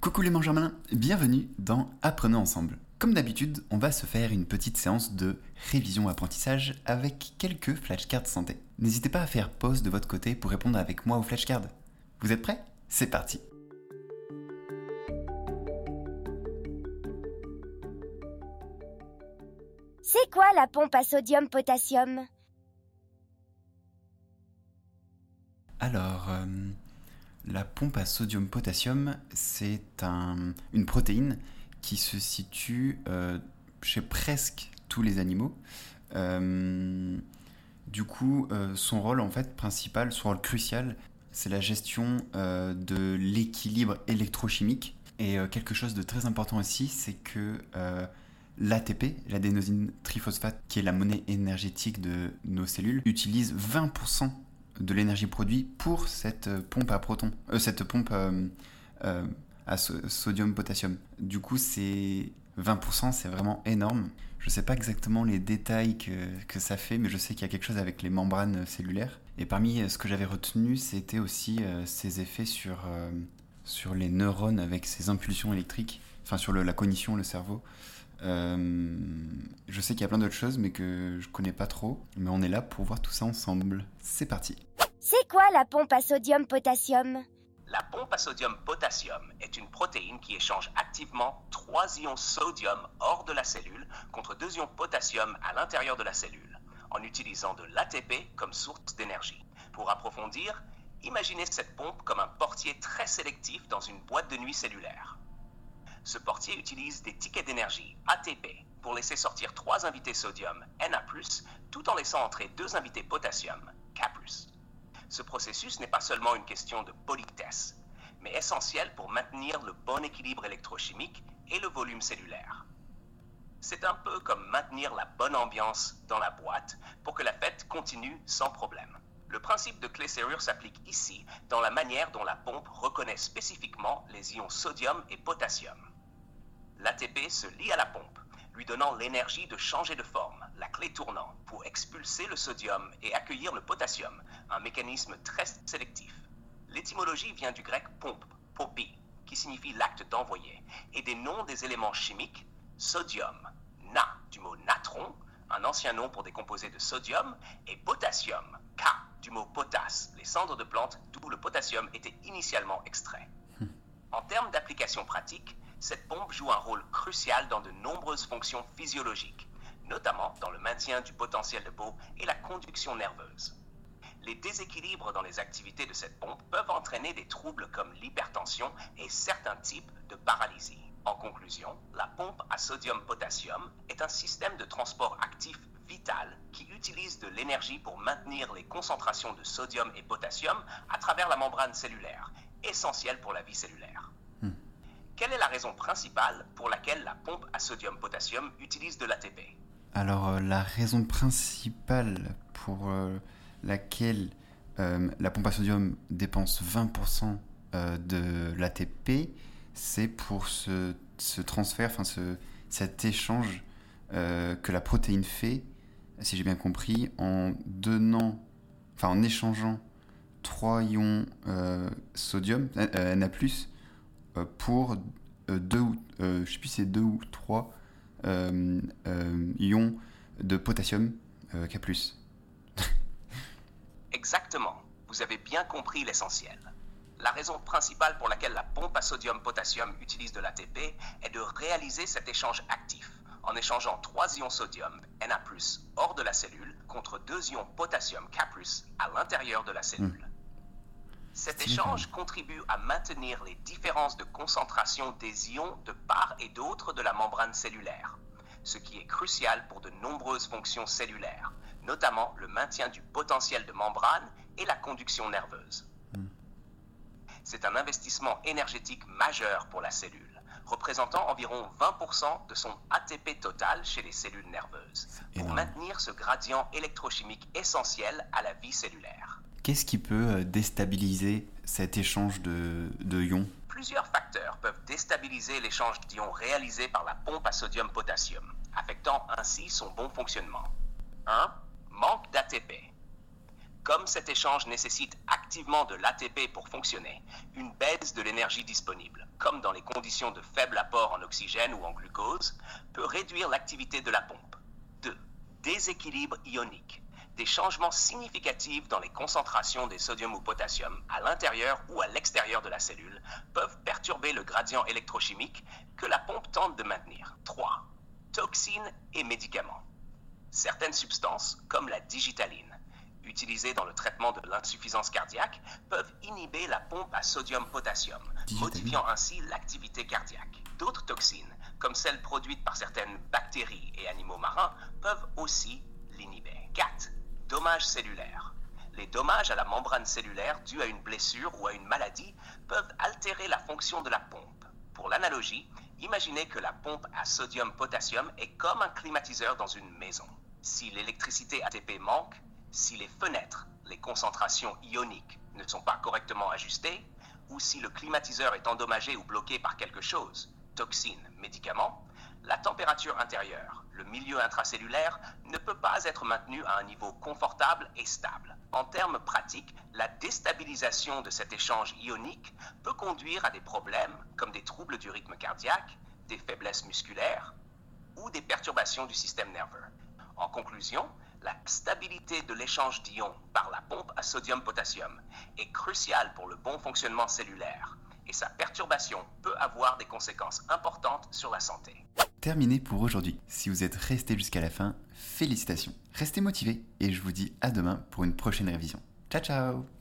Coucou les mangeurs malins, bienvenue dans Apprenons ensemble. Comme d'habitude, on va se faire une petite séance de révision apprentissage avec quelques flashcards santé. N'hésitez pas à faire pause de votre côté pour répondre avec moi aux flashcards. Vous êtes prêts? C'est parti C'est quoi la pompe à sodium-potassium Alors, euh, la pompe à sodium-potassium, c'est un- une protéine qui se situe euh, chez presque tous les animaux. Euh, du coup, euh, son rôle en fait principal, son rôle crucial, c'est la gestion de l'équilibre électrochimique. Et quelque chose de très important aussi, c'est que l'ATP, l'adénosine triphosphate, qui est la monnaie énergétique de nos cellules, utilise 20% de l'énergie produite pour cette euh, pompe à protons, euh, cette pompe euh, à so- sodium-potassium. Du coup, c'est 20%, c'est vraiment énorme. Je ne sais pas exactement les détails que, que ça fait, mais je sais qu'il y a quelque chose avec les membranes cellulaires. Et parmi ce que j'avais retenu, c'était aussi ses effets sur, sur les neurones avec ses impulsions électriques, enfin sur la cognition, le cerveau. Je sais qu'il y a plein d'autres choses, mais que je connais pas trop. Mais on est là pour voir tout ça ensemble. C'est parti. C'est quoi la pompe à sodium-potassium La pompe à sodium-potassium est une protéine qui échange activement trois ions sodium hors de la cellule contre deux ions potassium à l'intérieur de la cellule, en utilisant de l'ATP comme source d'énergie. Pour approfondir, imaginez cette pompe comme un portier très sélectif dans une boîte de nuit cellulaire. Ce portier utilise des tickets d'énergie, ATP, pour laisser sortir trois invités sodium, Na+, tout en laissant entrer deux invités potassium, K+. Ce processus n'est pas seulement une question de politesse, mais essentiel pour maintenir le bon équilibre électrochimique et le volume cellulaire. C'est un peu comme maintenir la bonne ambiance dans la boîte pour que la fête continue sans problème. Le principe de clé-serrure s'applique ici dans la manière dont la pompe reconnaît spécifiquement les ions sodium et potassium. L'ATP se lie à la pompe, lui donnant l'énergie de changer de forme, la clé tournant, pour expulser le sodium et accueillir le potassium, un mécanisme très sélectif. L'étymologie vient du grec pompe, popi, qui signifie l'acte d'envoyer, et des noms des éléments chimiques, sodium, na, du mot natron, un ancien nom pour des composés de sodium, et potassium, K, du mot potasse, les cendres de plantes d'où le potassium était initialement extrait. En termes d'application pratique, cette pompe joue un rôle crucial dans de nombreuses fonctions physiologiques, notamment dans le maintien du potentiel de peau et la conduction nerveuse. Les déséquilibres dans les activités de cette pompe peuvent entraîner des troubles comme l'hypertension et certains types de paralysie. En conclusion, la pompe à sodium-potassium est un système de transport actif vital qui utilise de l'énergie pour maintenir les concentrations de sodium et potassium à travers la membrane cellulaire, essentielle pour la vie cellulaire. Quelle est la raison principale pour laquelle la pompe à sodium-potassium utilise de l'ATP Alors, euh, la raison principale pour euh, laquelle euh, la pompe à sodium dépense 20% euh, de l'ATP, c'est pour ce, ce transfert, enfin ce, cet échange que la protéine fait, si j'ai bien compris, en donnant, enfin en échangeant 3 ions sodium, Na+, pour euh, deux ou, euh, je sais plus c'est 2 ou 3 euh, euh, ions de potassium euh, K+. Exactement, vous avez bien compris l'essentiel. La raison principale pour laquelle la pompe à sodium-potassium utilise de l'ATP est de réaliser cet échange actif en échangeant trois ions sodium Na+, hors de la cellule contre deux ions potassium K+, à l'intérieur de la cellule. Cet échange contribue à maintenir les différences de concentration des ions de part et d'autre de la membrane cellulaire, ce qui est crucial pour de nombreuses fonctions cellulaires, notamment le maintien du potentiel de membrane et la conduction nerveuse. C'est un investissement énergétique majeur pour la cellule, représentant environ 20% de son ATP total chez les cellules nerveuses, pour énorme. maintenir ce gradient électrochimique essentiel à la vie cellulaire. Qu'est-ce qui peut euh, déstabiliser cet échange de, de ions? Plusieurs facteurs peuvent déstabiliser l'échange d'ions réalisé par la pompe à sodium-potassium, affectant ainsi son bon fonctionnement. 1. Manque d'ATP. Comme cet échange nécessite activement de l'ATP pour fonctionner, une baisse de l'énergie disponible, comme dans les conditions de faible apport en oxygène ou en glucose, peut réduire l'activité de la pompe. 2. Déséquilibre ionique. Des changements significatifs dans les concentrations des sodium ou potassium à l'intérieur ou à l'extérieur de la cellule peuvent perturber le gradient électrochimique que la pompe tente de maintenir. 3. Toxines et médicaments. Certaines substances, comme la digitaline, utilisées dans le traitement de l'insuffisance cardiaque, peuvent inhiber la pompe à sodium-potassium, modifiant ainsi l'activité cardiaque. D'autres toxines, comme celles produites par certaines bactéries et animaux marins, peuvent aussi l'inhiber. 4. Dommages cellulaires. Les dommages à la membrane cellulaire dus à une blessure ou à une maladie peuvent altérer la fonction de la pompe. Pour l'analogie, imaginez que la pompe à sodium-potassium est comme un climatiseur dans une maison. Si l'électricité ATP manque, si les fenêtres, les concentrations ioniques ne sont pas correctement ajustées, ou si le climatiseur est endommagé ou bloqué par quelque chose, toxines, médicaments, la température intérieure, le milieu intracellulaire, ne peut pas être maintenu à un niveau confortable et stable. En termes pratiques, la déstabilisation de cet échange ionique peut conduire à des problèmes comme des troubles du rythme cardiaque, des faiblesses musculaires ou des perturbations du système nerveux. En conclusion, la stabilité de l'échange d'ions par la pompe à sodium-potassium est cruciale pour le bon fonctionnement cellulaire et sa perturbation peut avoir des conséquences importantes sur la santé. Terminé pour aujourd'hui. Si vous êtes resté jusqu'à la fin, félicitations. Restez motivés et je vous dis à demain pour une prochaine révision. Ciao ciao